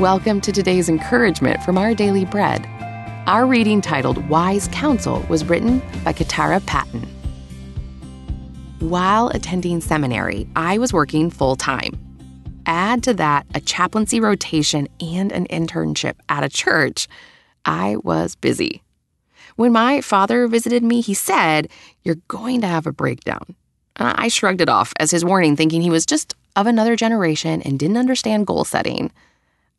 Welcome to today's encouragement from our daily bread. Our reading titled Wise Counsel was written by Katara Patton. While attending seminary, I was working full time. Add to that a chaplaincy rotation and an internship at a church. I was busy. When my father visited me, he said, You're going to have a breakdown. I shrugged it off as his warning, thinking he was just of another generation and didn't understand goal setting.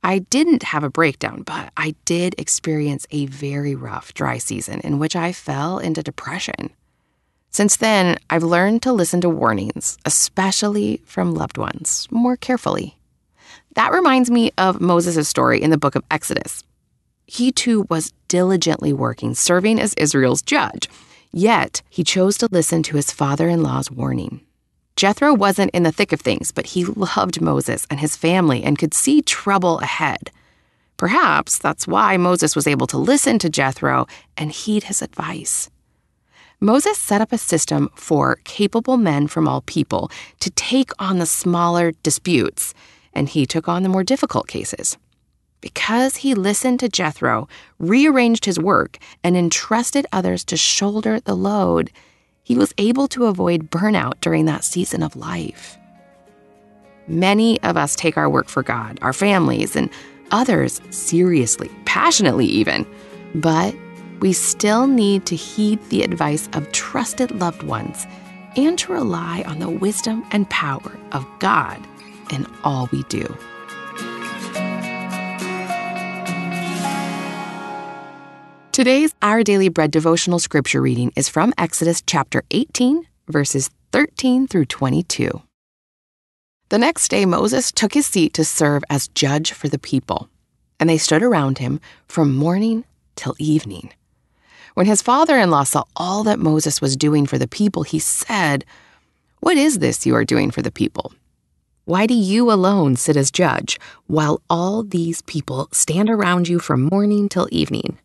I didn't have a breakdown, but I did experience a very rough dry season in which I fell into depression. Since then, I've learned to listen to warnings, especially from loved ones, more carefully. That reminds me of Moses' story in the book of Exodus. He too was diligently working, serving as Israel's judge, yet he chose to listen to his father in law's warning. Jethro wasn't in the thick of things, but he loved Moses and his family and could see trouble ahead. Perhaps that's why Moses was able to listen to Jethro and heed his advice. Moses set up a system for capable men from all people to take on the smaller disputes, and he took on the more difficult cases. Because he listened to Jethro, rearranged his work, and entrusted others to shoulder the load, he was able to avoid burnout during that season of life. Many of us take our work for God, our families, and others seriously, passionately even, but we still need to heed the advice of trusted loved ones and to rely on the wisdom and power of God in all we do. Today's Our Daily Bread devotional scripture reading is from Exodus chapter 18, verses 13 through 22. The next day, Moses took his seat to serve as judge for the people, and they stood around him from morning till evening. When his father in law saw all that Moses was doing for the people, he said, What is this you are doing for the people? Why do you alone sit as judge, while all these people stand around you from morning till evening?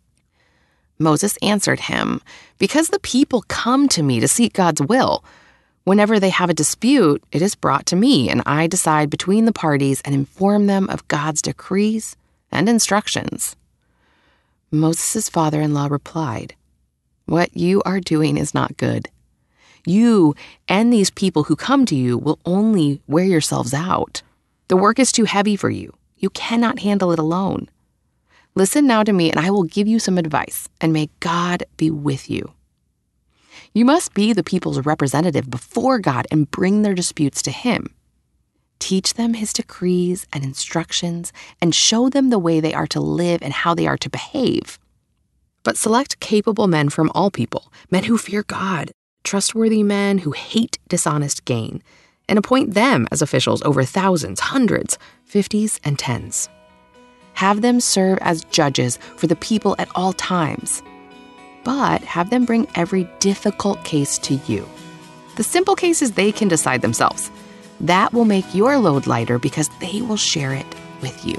Moses answered him, Because the people come to me to seek God's will. Whenever they have a dispute, it is brought to me, and I decide between the parties and inform them of God's decrees and instructions. Moses' father in law replied, What you are doing is not good. You and these people who come to you will only wear yourselves out. The work is too heavy for you. You cannot handle it alone. Listen now to me, and I will give you some advice, and may God be with you. You must be the people's representative before God and bring their disputes to Him. Teach them His decrees and instructions, and show them the way they are to live and how they are to behave. But select capable men from all people, men who fear God, trustworthy men who hate dishonest gain, and appoint them as officials over thousands, hundreds, fifties, and tens. Have them serve as judges for the people at all times. But have them bring every difficult case to you. The simple cases they can decide themselves. That will make your load lighter because they will share it with you.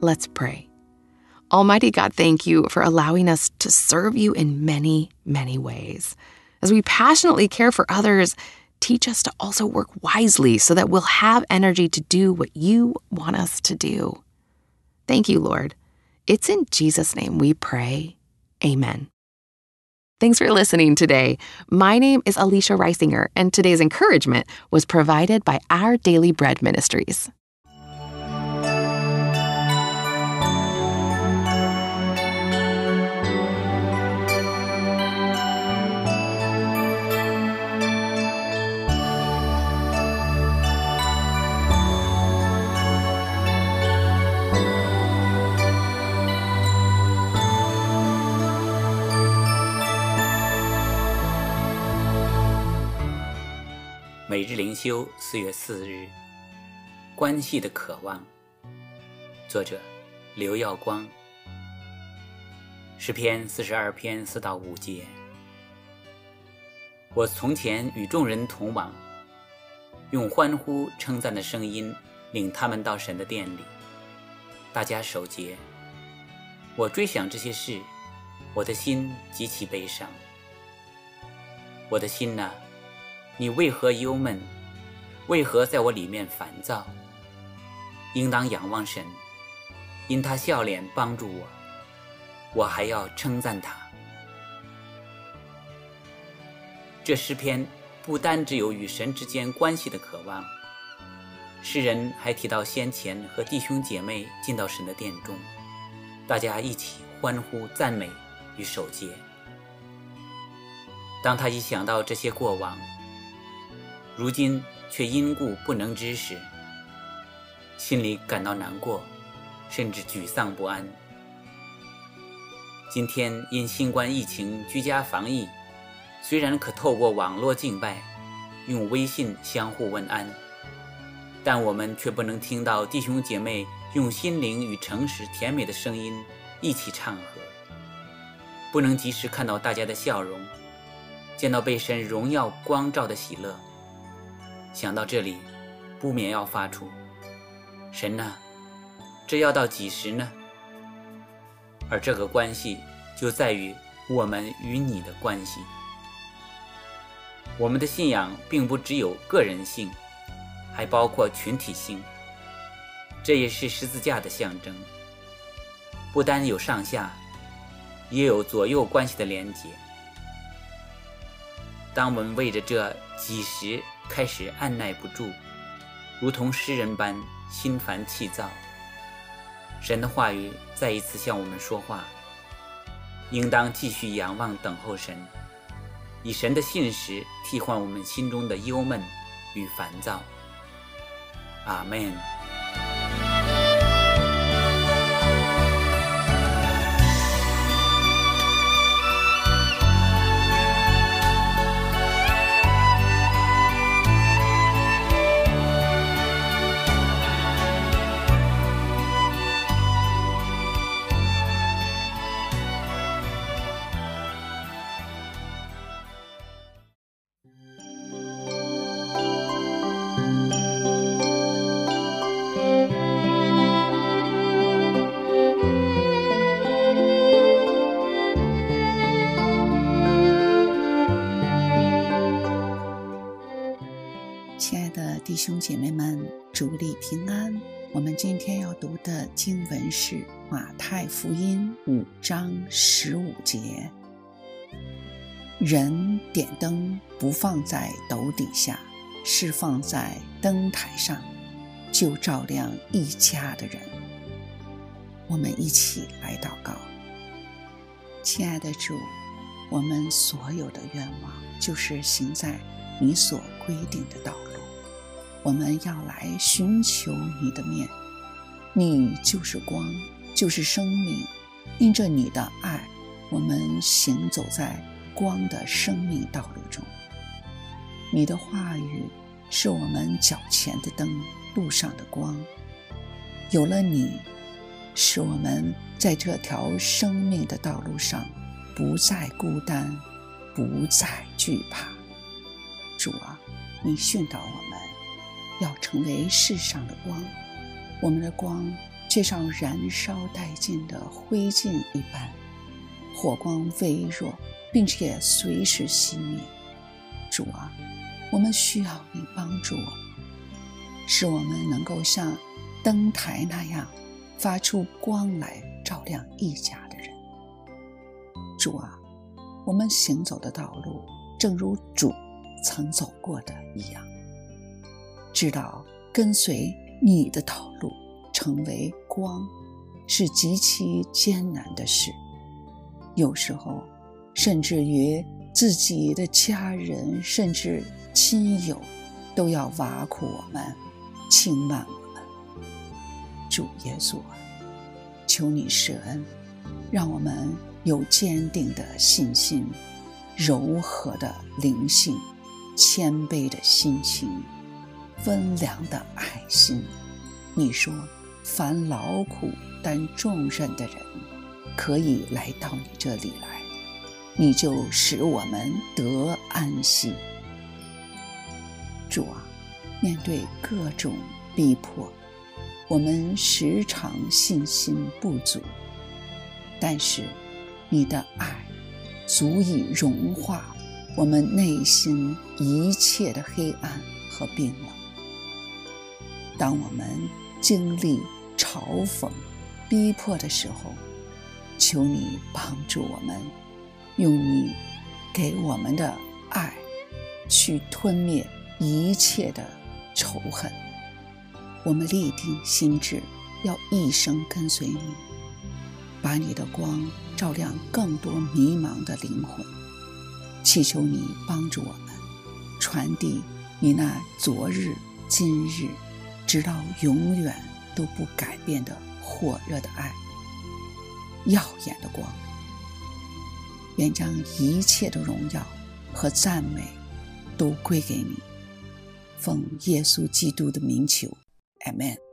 Let's pray. Almighty God, thank you for allowing us to serve you in many, many ways. As we passionately care for others, teach us to also work wisely so that we'll have energy to do what you want us to do. Thank you, Lord. It's in Jesus' name we pray. Amen. Thanks for listening today. My name is Alicia Reisinger, and today's encouragement was provided by Our Daily Bread Ministries. 每日灵修，四月四日，关系的渴望。作者：刘耀光。诗篇四十二篇四到五节。我从前与众人同往，用欢呼称赞的声音领他们到神的殿里，大家守节。我追想这些事，我的心极其悲伤。我的心呐。你为何忧闷，为何在我里面烦躁？应当仰望神，因他笑脸帮助我，我还要称赞他。这诗篇不单只有与神之间关系的渴望，诗人还提到先前和弟兄姐妹进到神的殿中，大家一起欢呼赞美与守节。当他一想到这些过往，如今却因故不能知时，心里感到难过，甚至沮丧不安。今天因新冠疫情居家防疫，虽然可透过网络敬拜，用微信相互问安，但我们却不能听到弟兄姐妹用心灵与诚实甜美的声音一起唱和，不能及时看到大家的笑容。见到被神荣耀光照的喜乐，想到这里，不免要发出：“神呐，这要到几时呢？”而这个关系就在于我们与你的关系。我们的信仰并不只有个人性，还包括群体性。这也是十字架的象征，不单有上下，也有左右关系的连结。当我们为着这几时开始按耐不住，如同诗人般心烦气躁，神的话语再一次向我们说话，应当继续仰望等候神，以神的信实替换我们心中的忧闷与烦躁。阿门。姐妹们，主力平安。我们今天要读的经文是《马太福音》五章十五节：“人点灯不放在斗底下，是放在灯台上，就照亮一家的人。”我们一起来祷告，亲爱的主，我们所有的愿望就是行在你所规定的道路。我们要来寻求你的面，你就是光，就是生命。因着你的爱，我们行走在光的生命道路中。你的话语是我们脚前的灯，路上的光。有了你，使我们在这条生命的道路上不再孤单，不再惧怕。主啊，你训导我。要成为世上的光，我们的光却像燃烧殆尽的灰烬一般，火光微弱，并且随时熄灭。主啊，我们需要你帮助我，使我们能够像灯台那样发出光来，照亮一家的人。主啊，我们行走的道路，正如主曾走过的一样。知道跟随你的道路，成为光，是极其艰难的事。有时候，甚至于自己的家人，甚至亲友，都要挖苦我们、轻慢我们。主耶稣啊，求你施恩，让我们有坚定的信心、柔和的灵性、谦卑的心情。温良的爱心，你说，凡劳苦担重任的人，可以来到你这里来，你就使我们得安息。主啊，面对各种逼迫，我们时常信心不足，但是你的爱足以融化我们内心一切的黑暗和冰冷。当我们经历嘲讽、逼迫的时候，求你帮助我们，用你给我们的爱去吞灭一切的仇恨。我们立定心志，要一生跟随你，把你的光照亮更多迷茫的灵魂。祈求你帮助我们，传递你那昨日、今日，直到永远都不改变的火热的爱，耀眼的光。愿将一切的荣耀和赞美都归给你。奉耶稣基督的名求。Amen.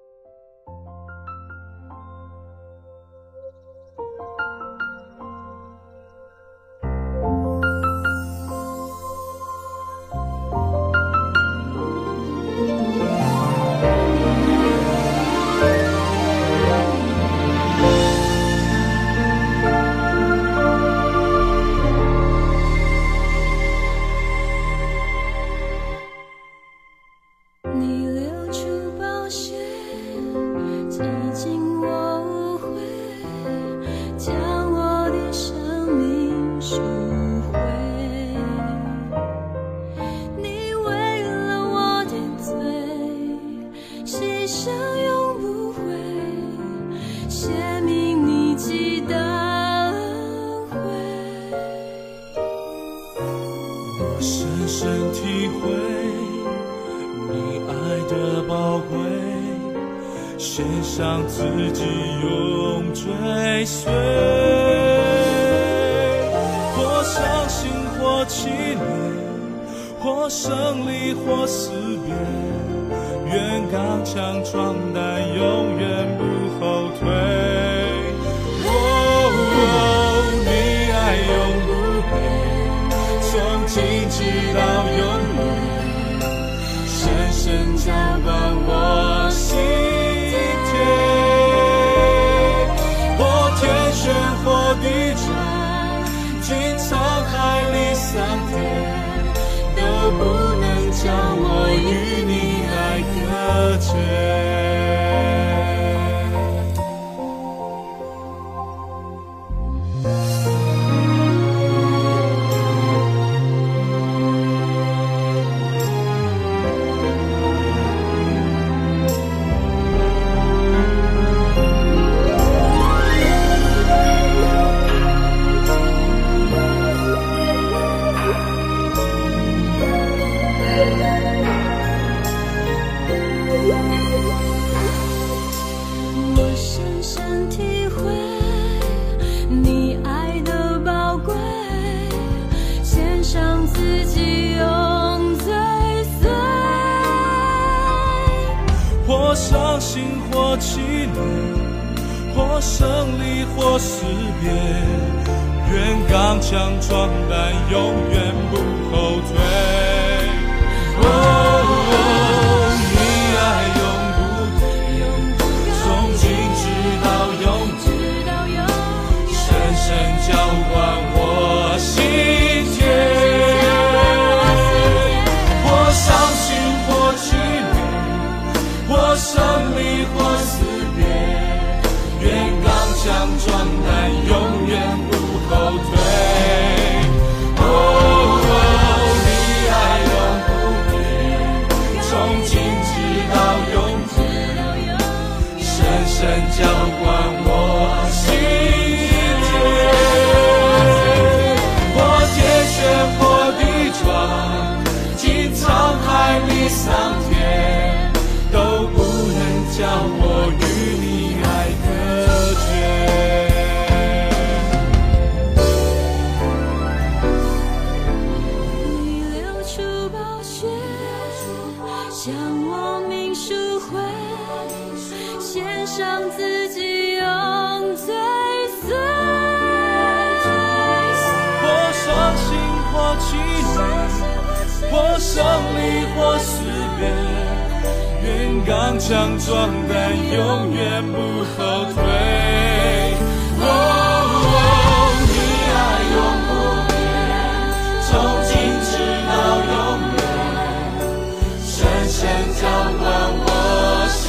献上自己，永追随，或伤心，或气馁，或胜利，或死别，愿刚强壮胆，永远不后退。哦，你爱永不变，从今直到伤心，或凄美，或胜利，或失别，愿刚强壮胆，永远不后退。哦，胜利或死别愿刚强壮胆永远不后退。愿刚强壮胆，永远不后退。哦，你爱永不变，从今直到永远，深深浇灌我心。